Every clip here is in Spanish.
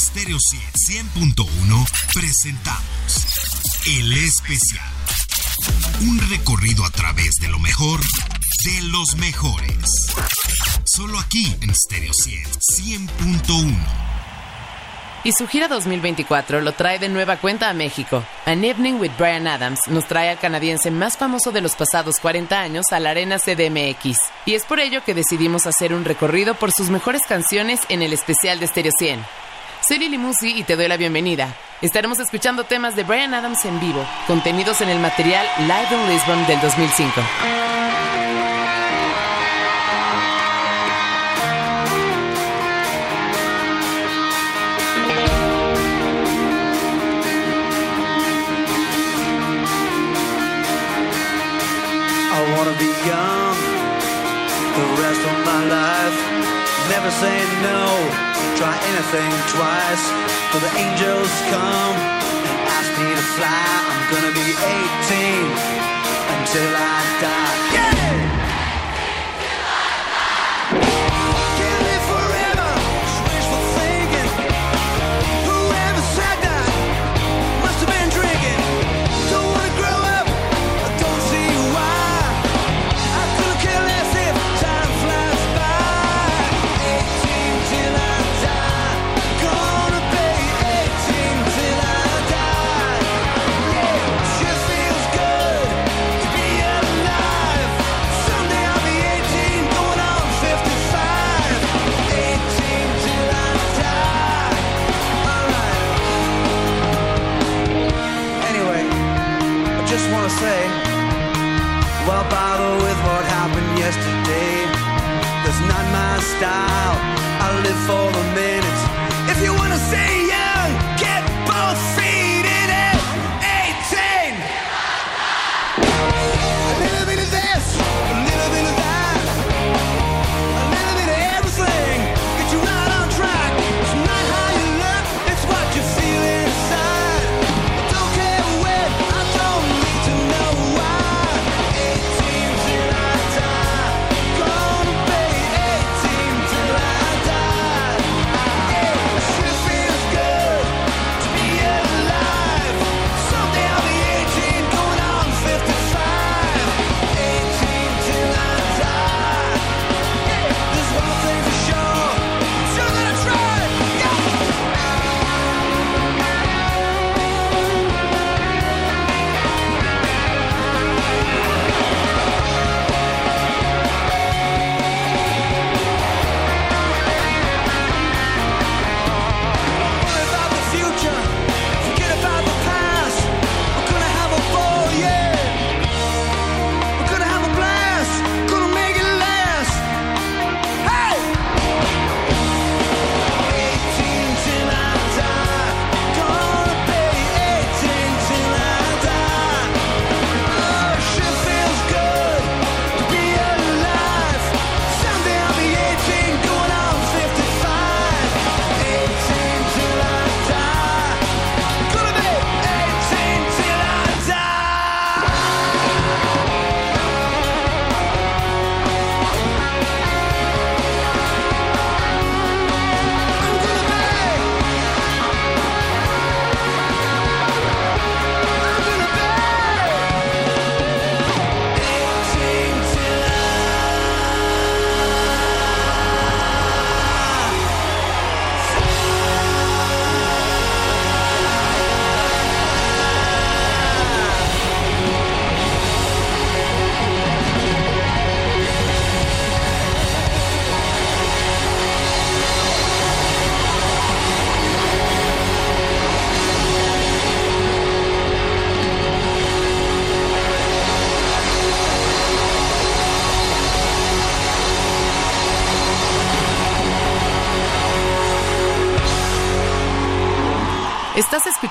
Stereo 100.1 presentamos El Especial. Un recorrido a través de lo mejor de los mejores. Solo aquí en Stereo 100.1. Y su gira 2024 lo trae de nueva cuenta a México. An Evening with Brian Adams nos trae al canadiense más famoso de los pasados 40 años a la arena CDMX. Y es por ello que decidimos hacer un recorrido por sus mejores canciones en el especial de Stereo 100. Soy Lili y te doy la bienvenida. Estaremos escuchando temas de Brian Adams en vivo, contenidos en el material Live in Lisbon del 2005. I wanna be young the rest of my life. Never say no, try anything twice. Till the angels come and ask me to fly. I'm gonna be 18 until I die. Yeah!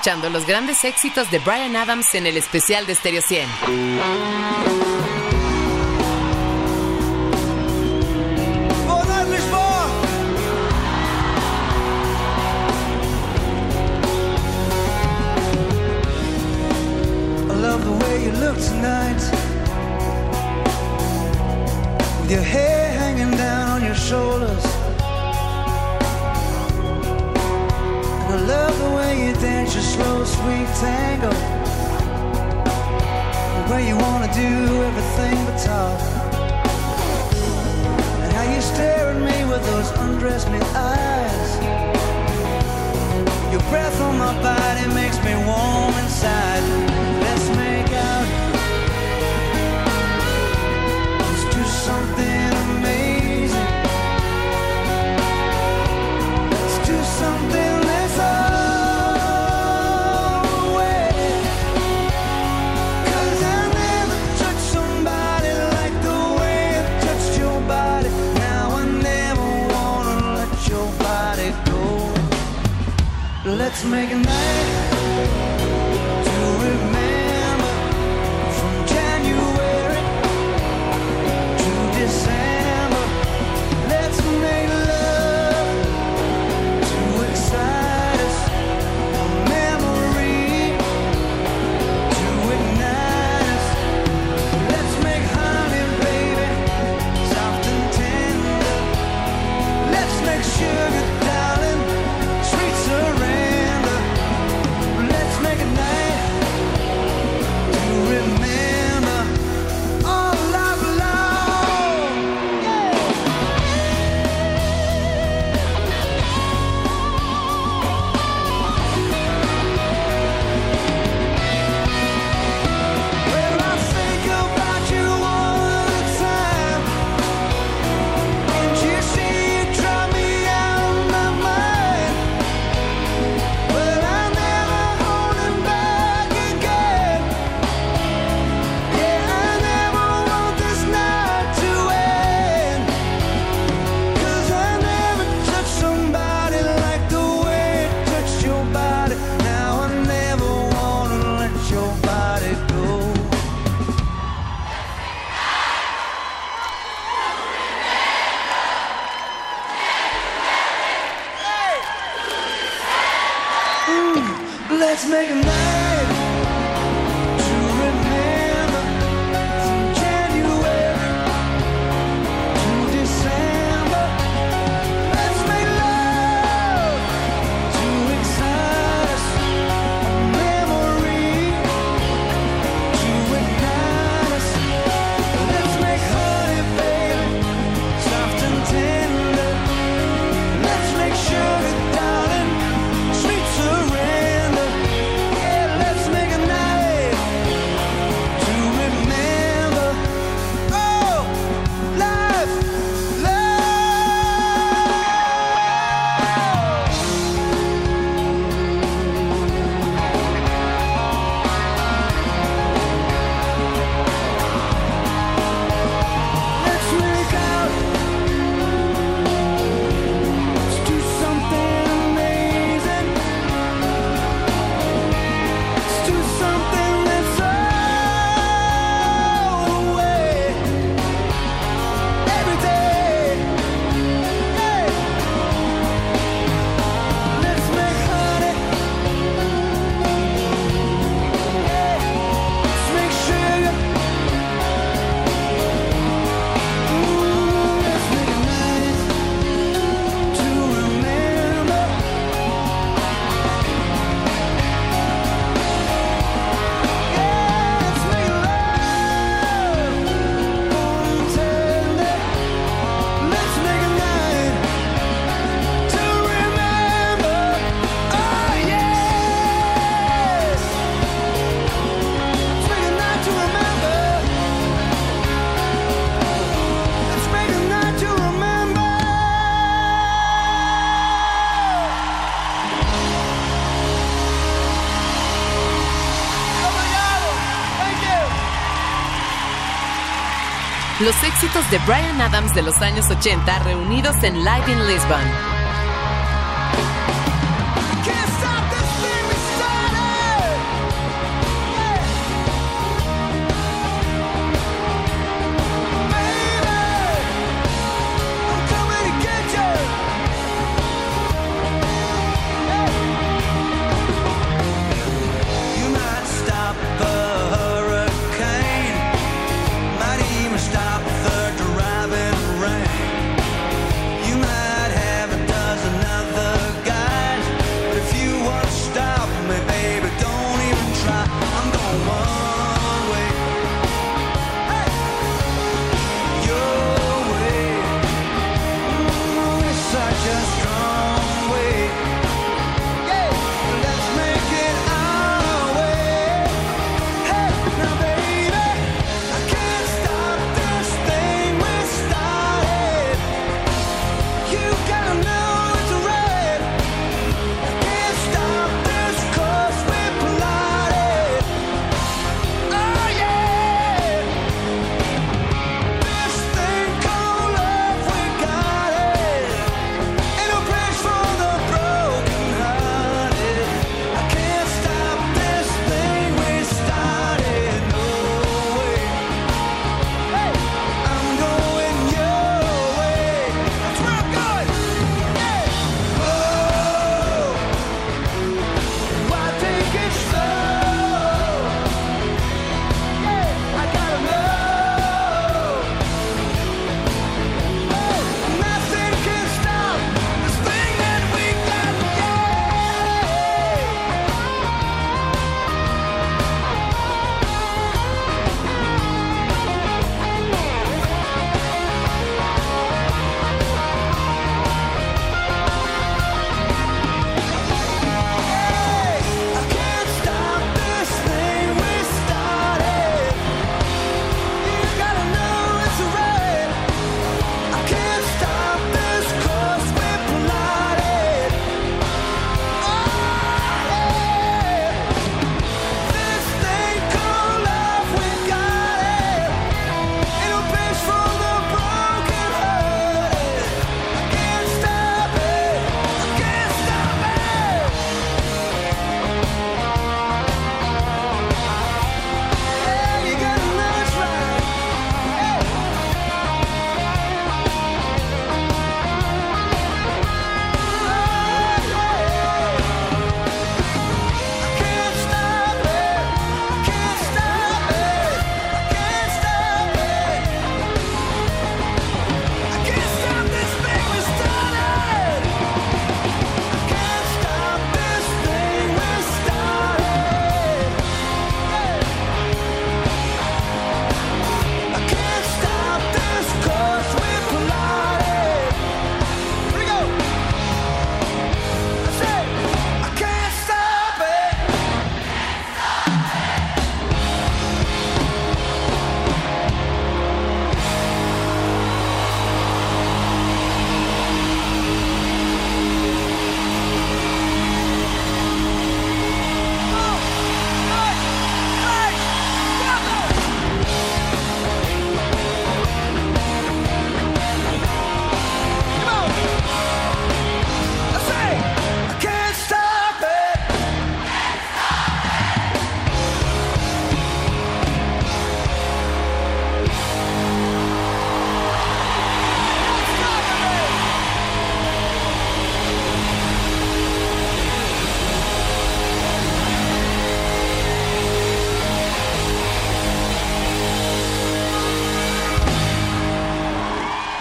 Escuchando los grandes éxitos de Brian Adams en el especial de Stereo 100. sweet the way you wanna do everything but talk. And how you stare at me with those undress me eyes. Your breath on my body makes me warm inside. Let's make a night. Brian Adams de los años 80 reunidos en Live in Lisbon.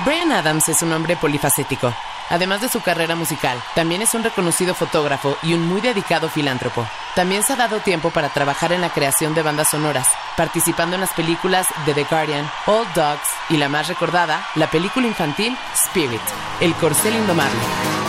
Brian Adams es un hombre polifacético. Además de su carrera musical, también es un reconocido fotógrafo y un muy dedicado filántropo. También se ha dado tiempo para trabajar en la creación de bandas sonoras, participando en las películas de The Guardian, Old Dogs y la más recordada, la película infantil Spirit, El Corcel Indomable.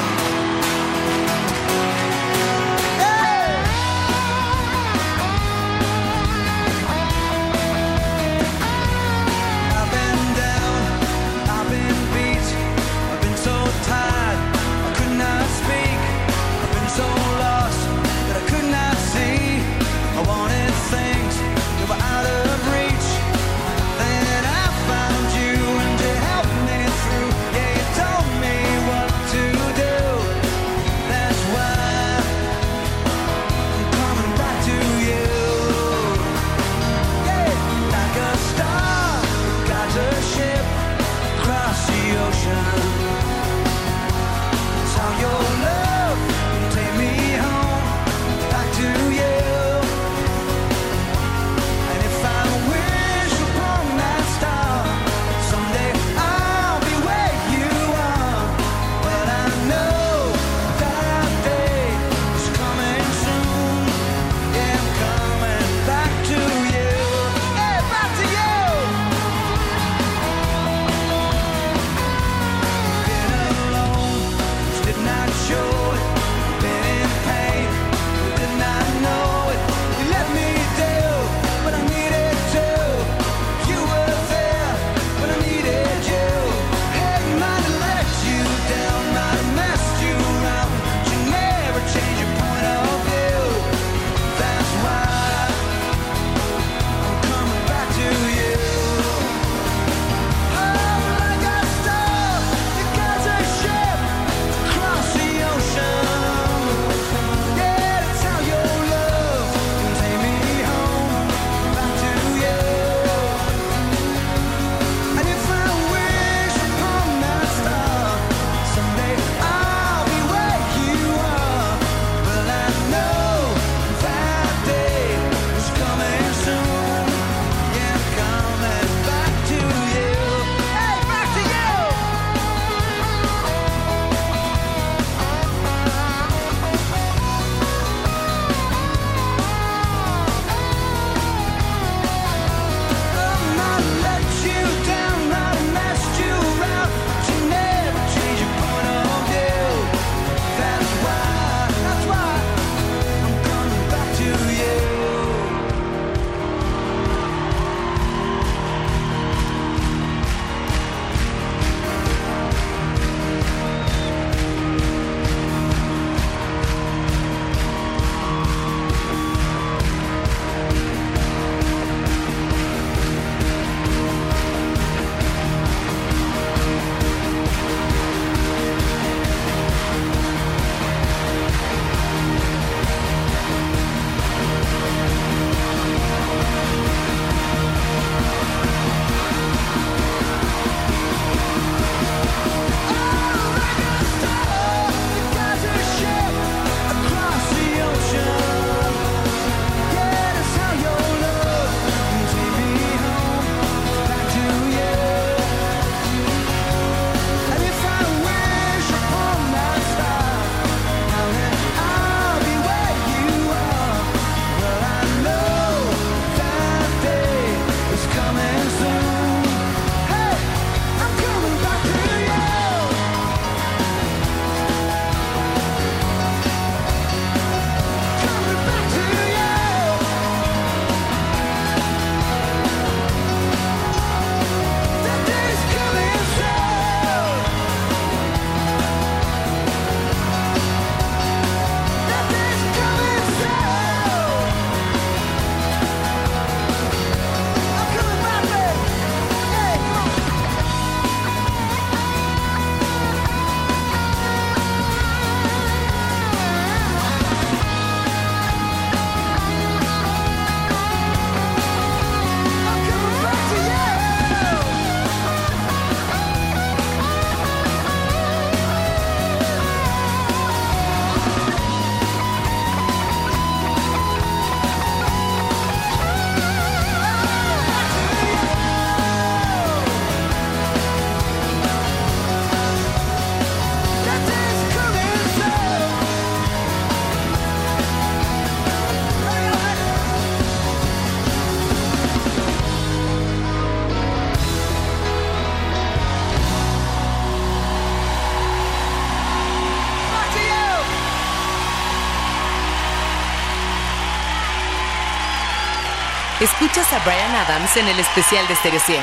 Escuchas a Brian Adams en el especial de Stereo 100.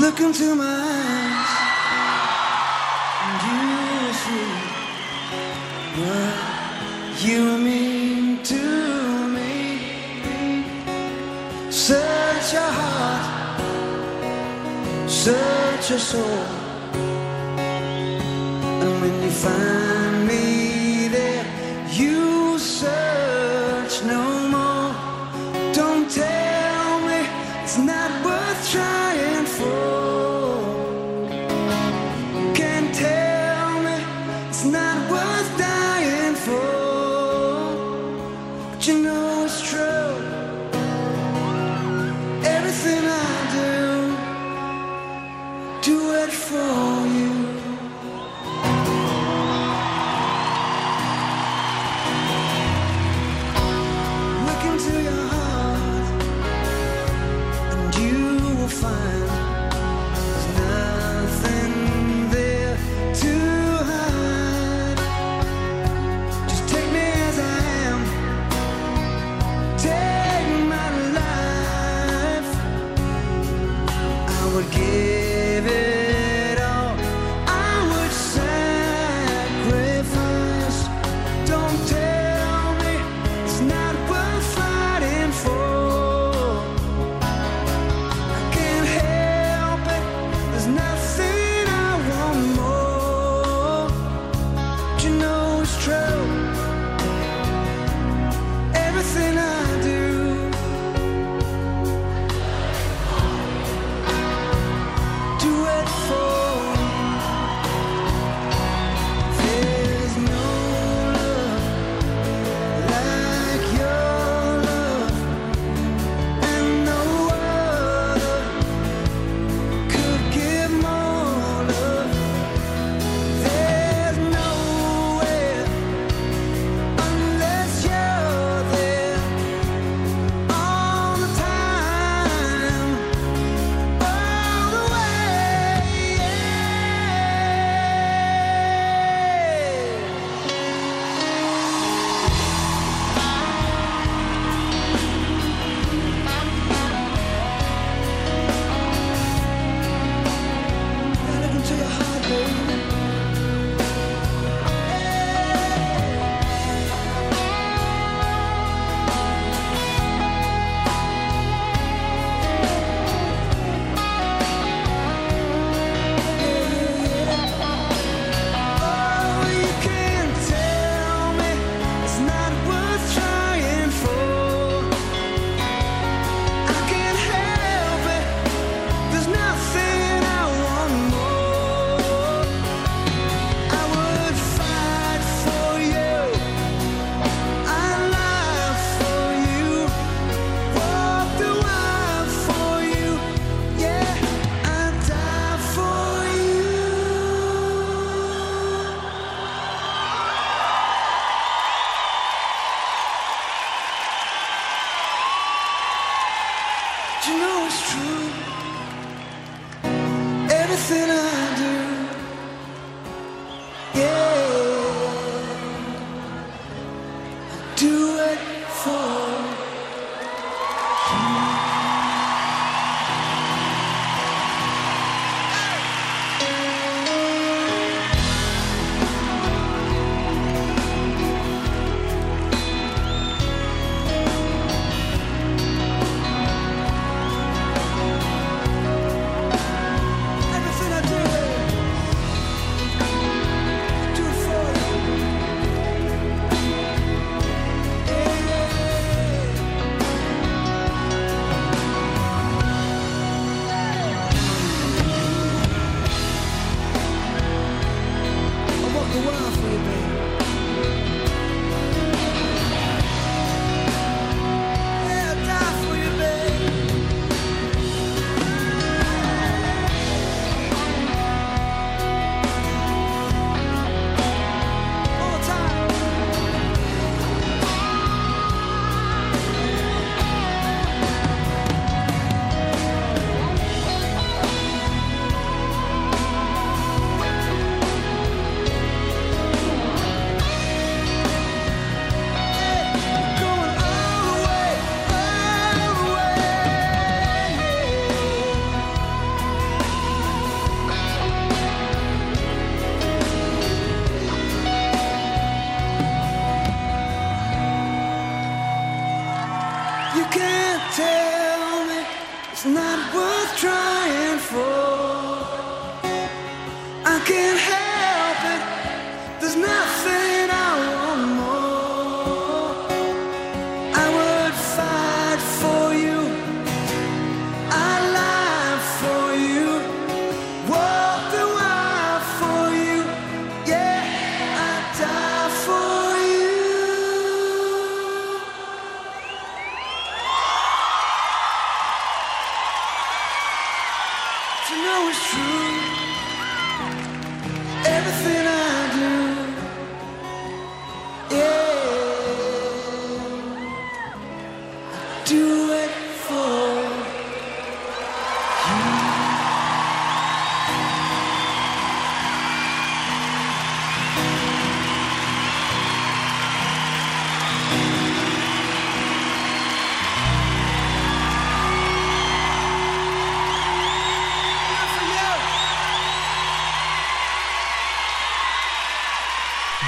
Look into my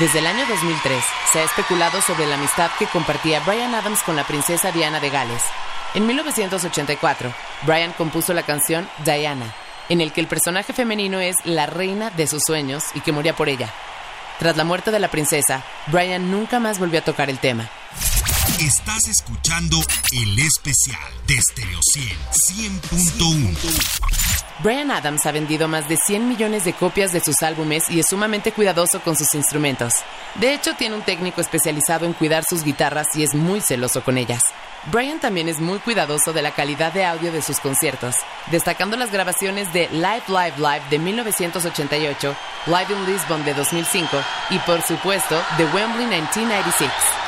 Desde el año 2003 se ha especulado sobre la amistad que compartía Brian Adams con la princesa Diana de Gales. En 1984, Brian compuso la canción Diana, en el que el personaje femenino es la reina de sus sueños y que moría por ella. Tras la muerte de la princesa, Brian nunca más volvió a tocar el tema. Estás escuchando el especial de Stereo 100, 100.1. Brian Adams ha vendido más de 100 millones de copias de sus álbumes y es sumamente cuidadoso con sus instrumentos. De hecho, tiene un técnico especializado en cuidar sus guitarras y es muy celoso con ellas. Brian también es muy cuidadoso de la calidad de audio de sus conciertos, destacando las grabaciones de Live Live Live de 1988, Live in Lisbon de 2005 y por supuesto de Wembley 1996.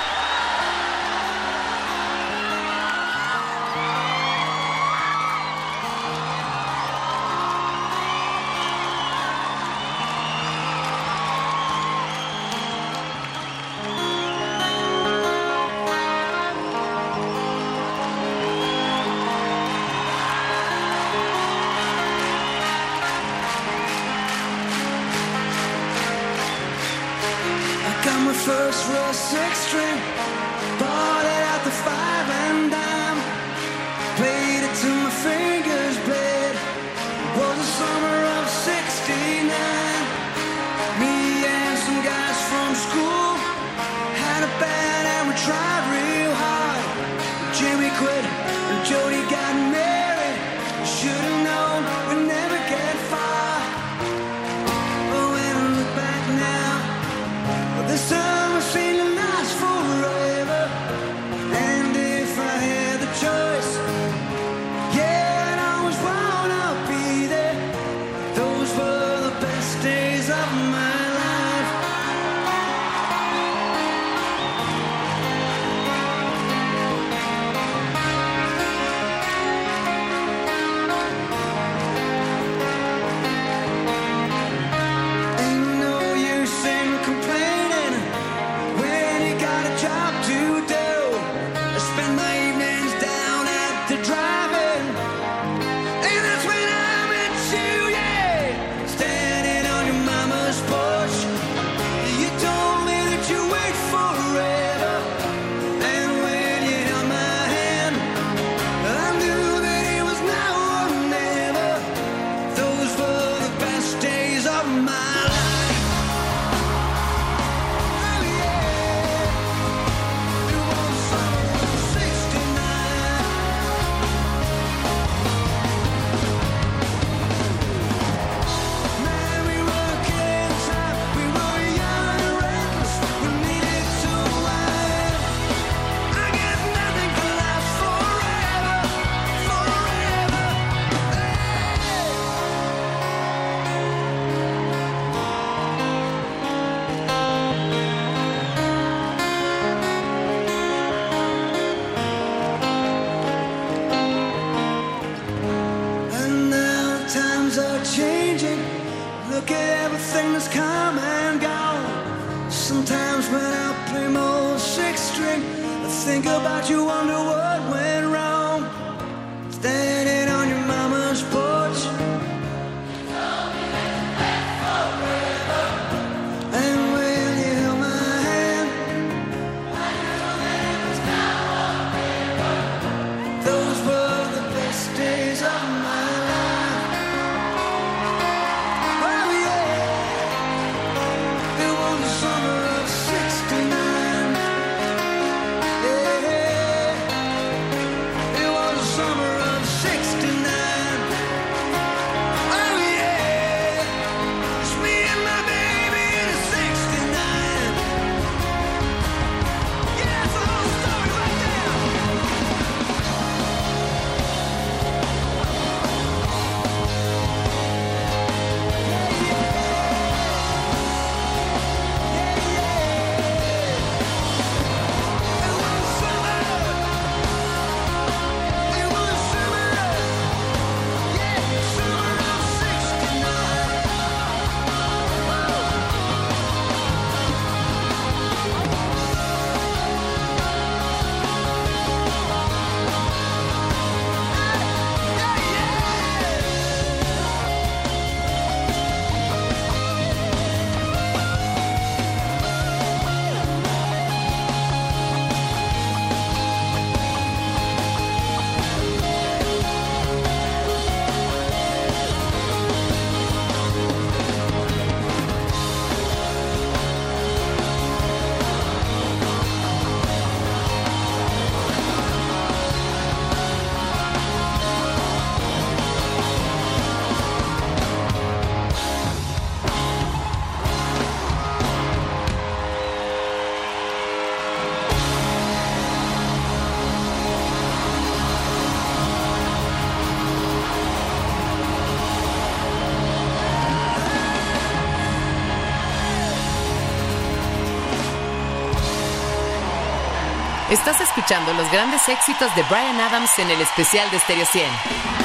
That's come and gone. Sometimes when I play my old six string, I think about you, wonder what went wrong. los grandes éxitos de Brian Adams en el especial de Stereo 100.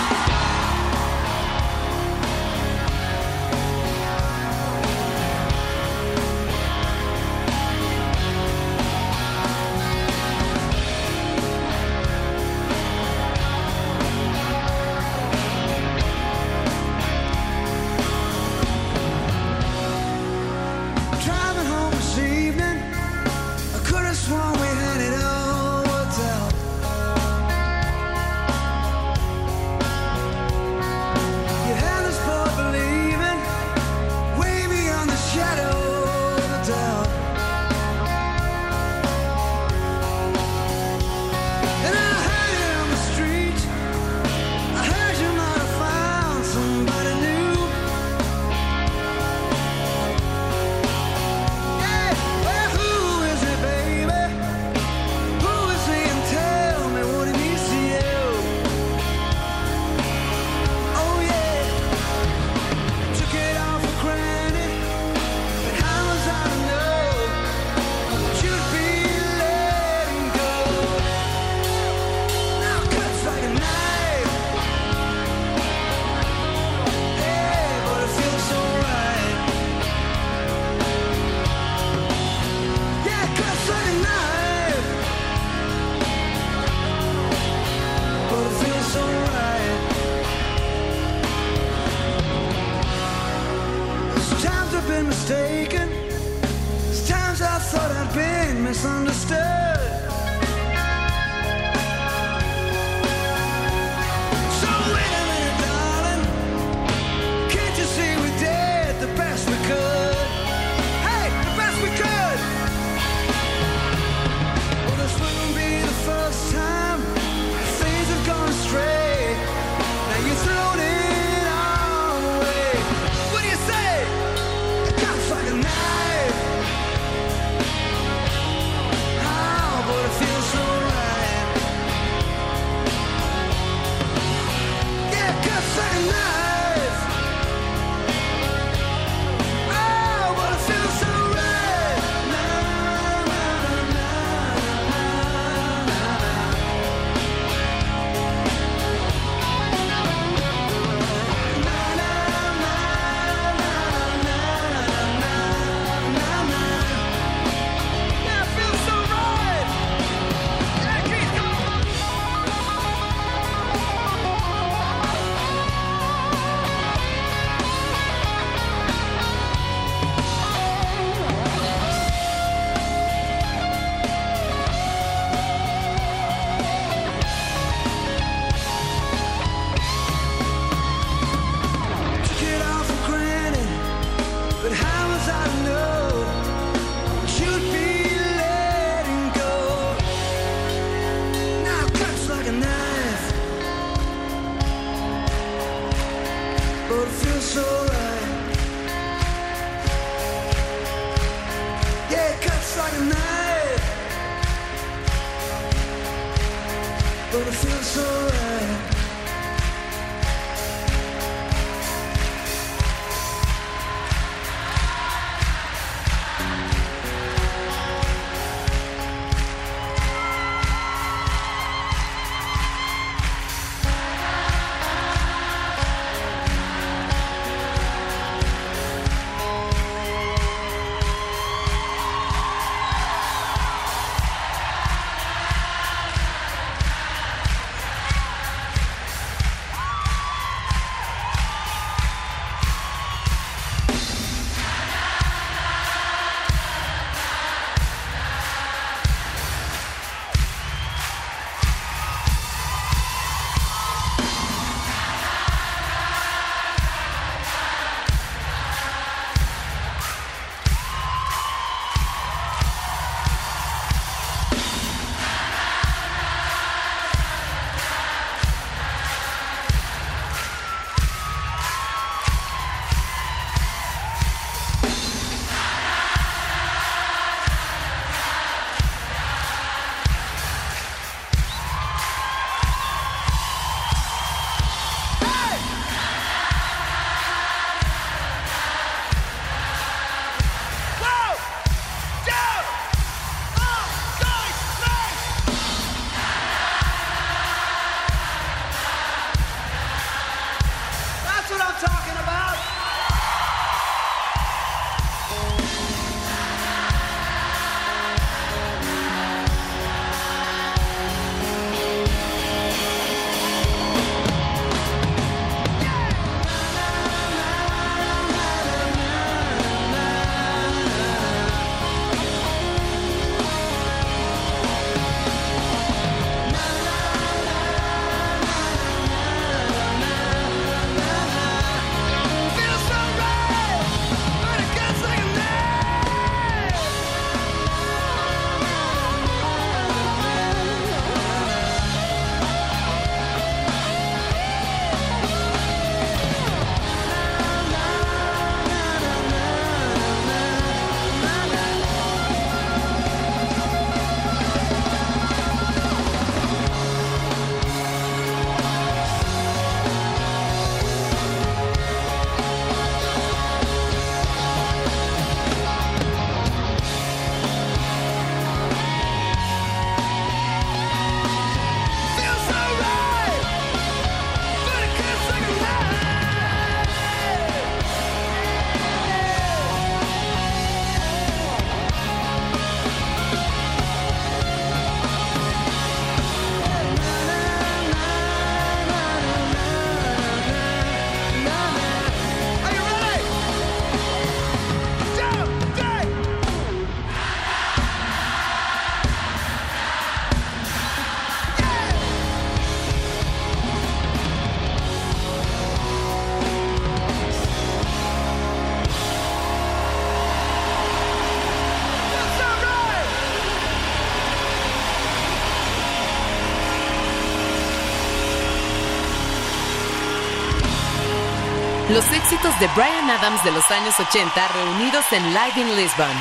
de Brian Adams de los años 80 reunidos en Live in Lisbon.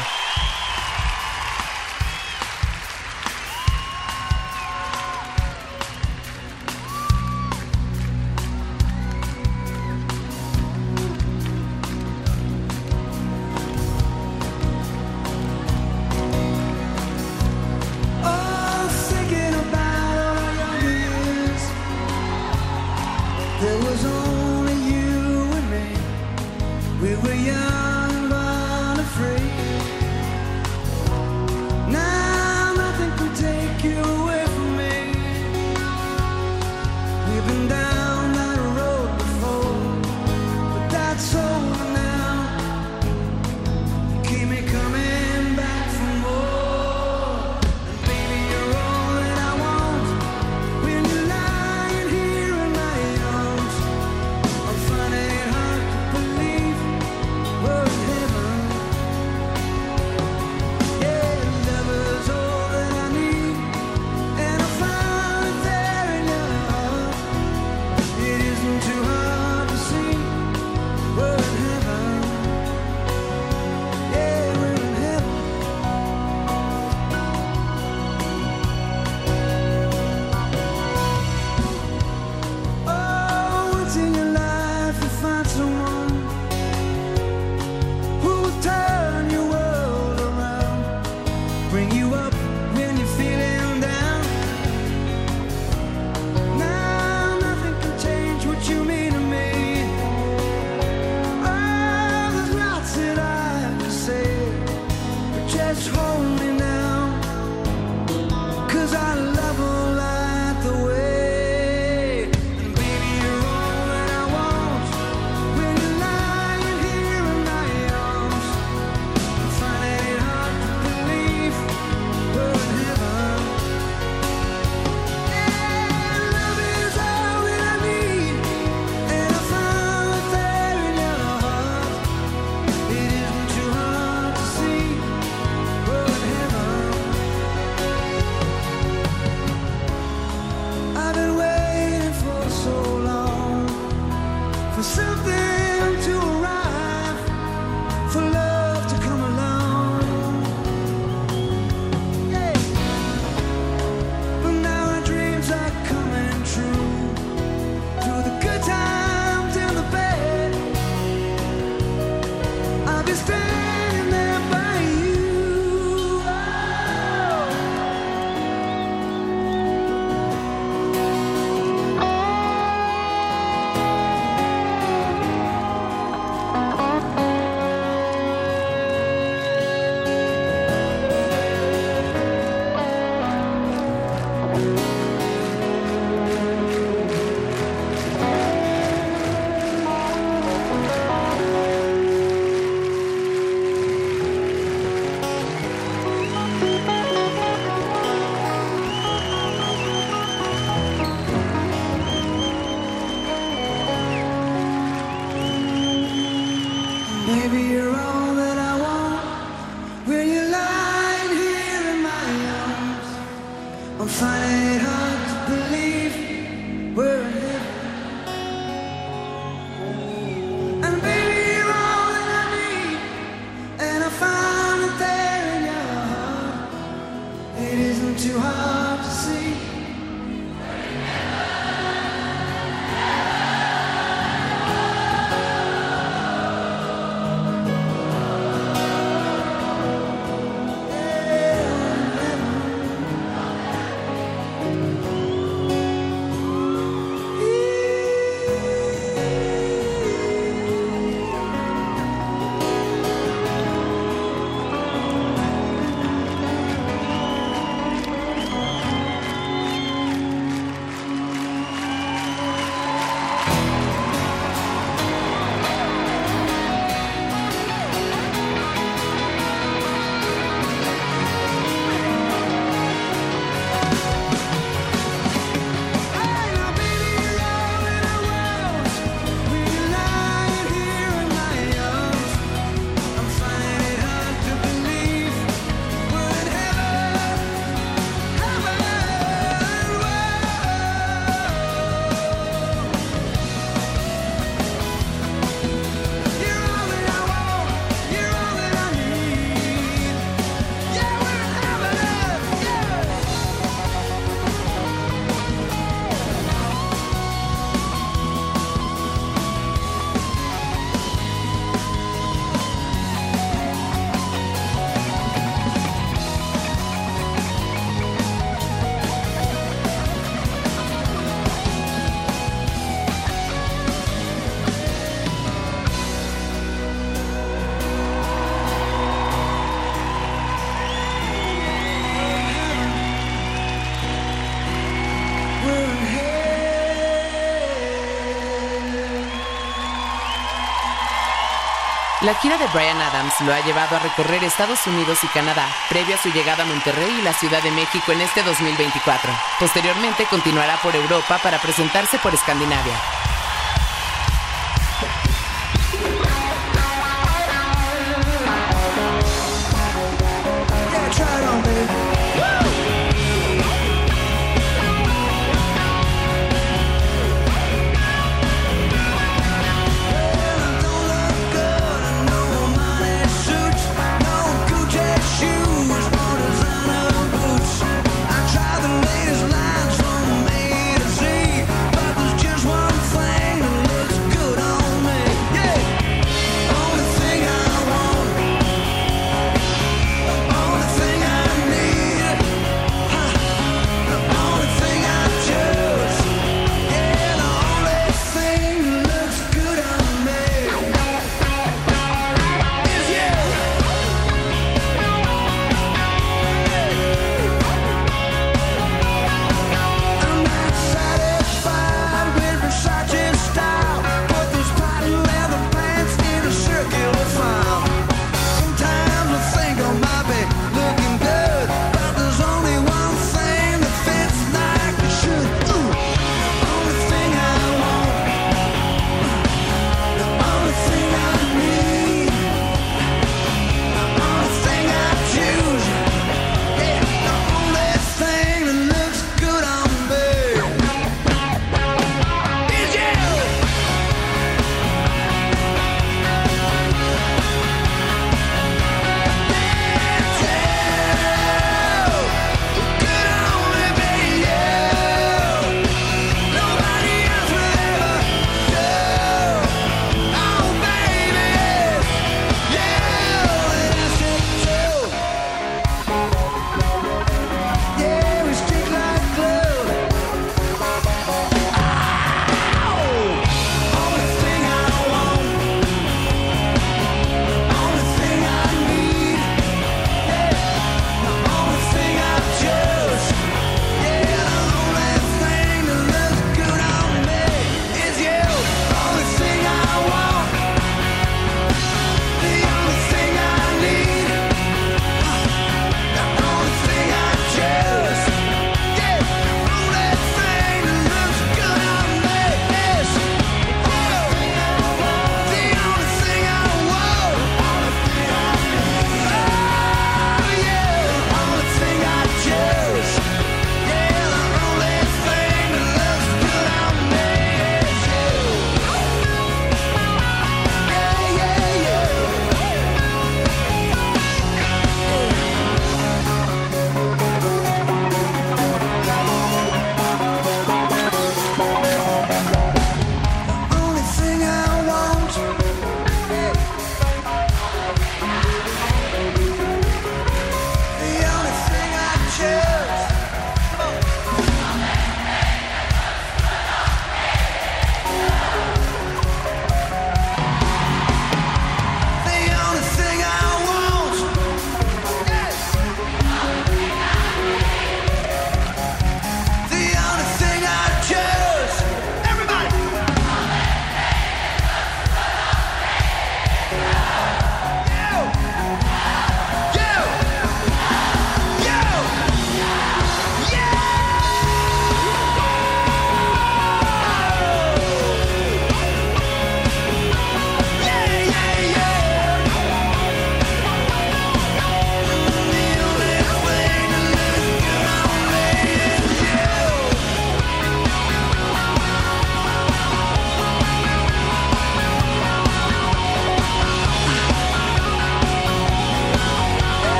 La gira de Brian Adams lo ha llevado a recorrer Estados Unidos y Canadá, previo a su llegada a Monterrey y la Ciudad de México en este 2024. Posteriormente continuará por Europa para presentarse por Escandinavia.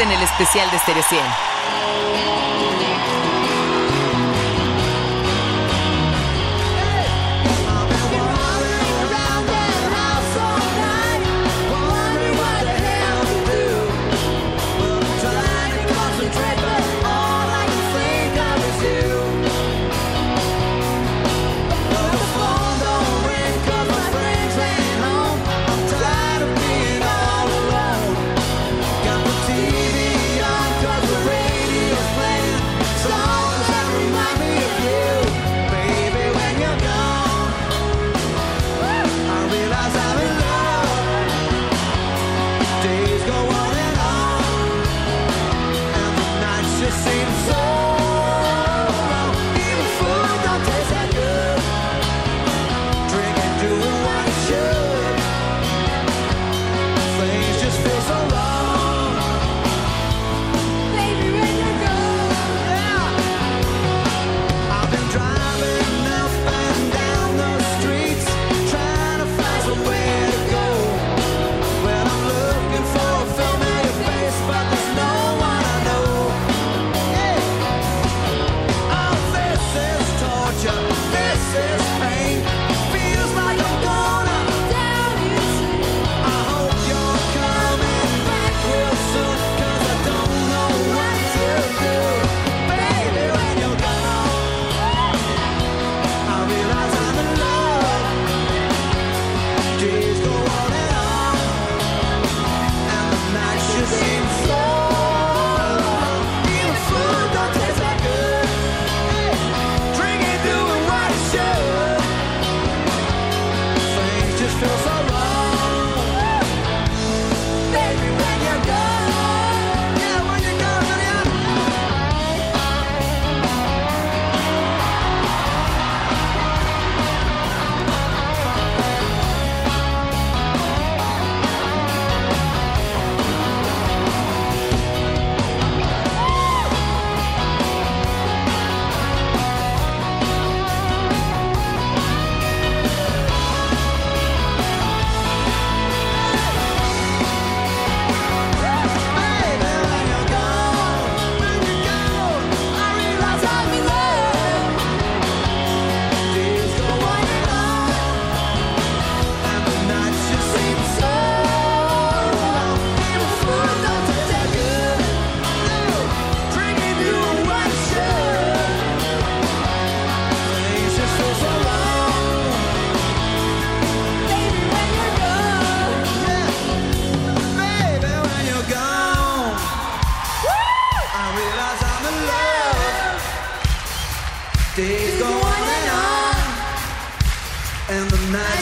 En el especial de Stereo 100.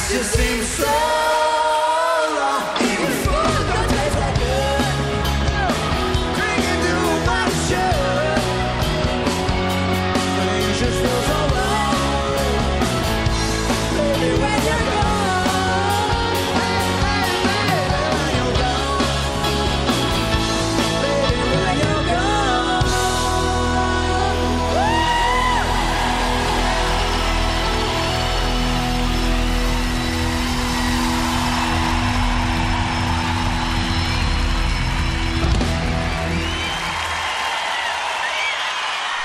Just seem so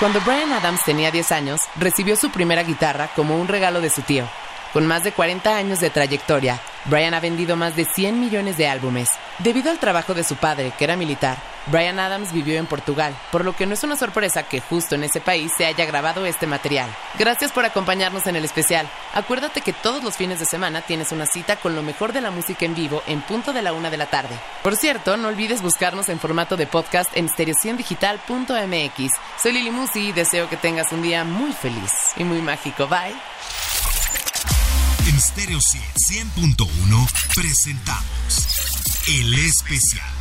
Cuando Brian Adams tenía 10 años, recibió su primera guitarra como un regalo de su tío. Con más de 40 años de trayectoria, Brian ha vendido más de 100 millones de álbumes. Debido al trabajo de su padre, que era militar, Brian Adams vivió en Portugal, por lo que no es una sorpresa que justo en ese país se haya grabado este material. Gracias por acompañarnos en el especial. Acuérdate que todos los fines de semana tienes una cita con lo mejor de la música en vivo en punto de la una de la tarde. Por cierto, no olvides buscarnos en formato de podcast en stereociendigital.mx. Soy Lili Musi y deseo que tengas un día muy feliz y muy mágico. Bye. En Stereo 100.1 presentamos El Especial.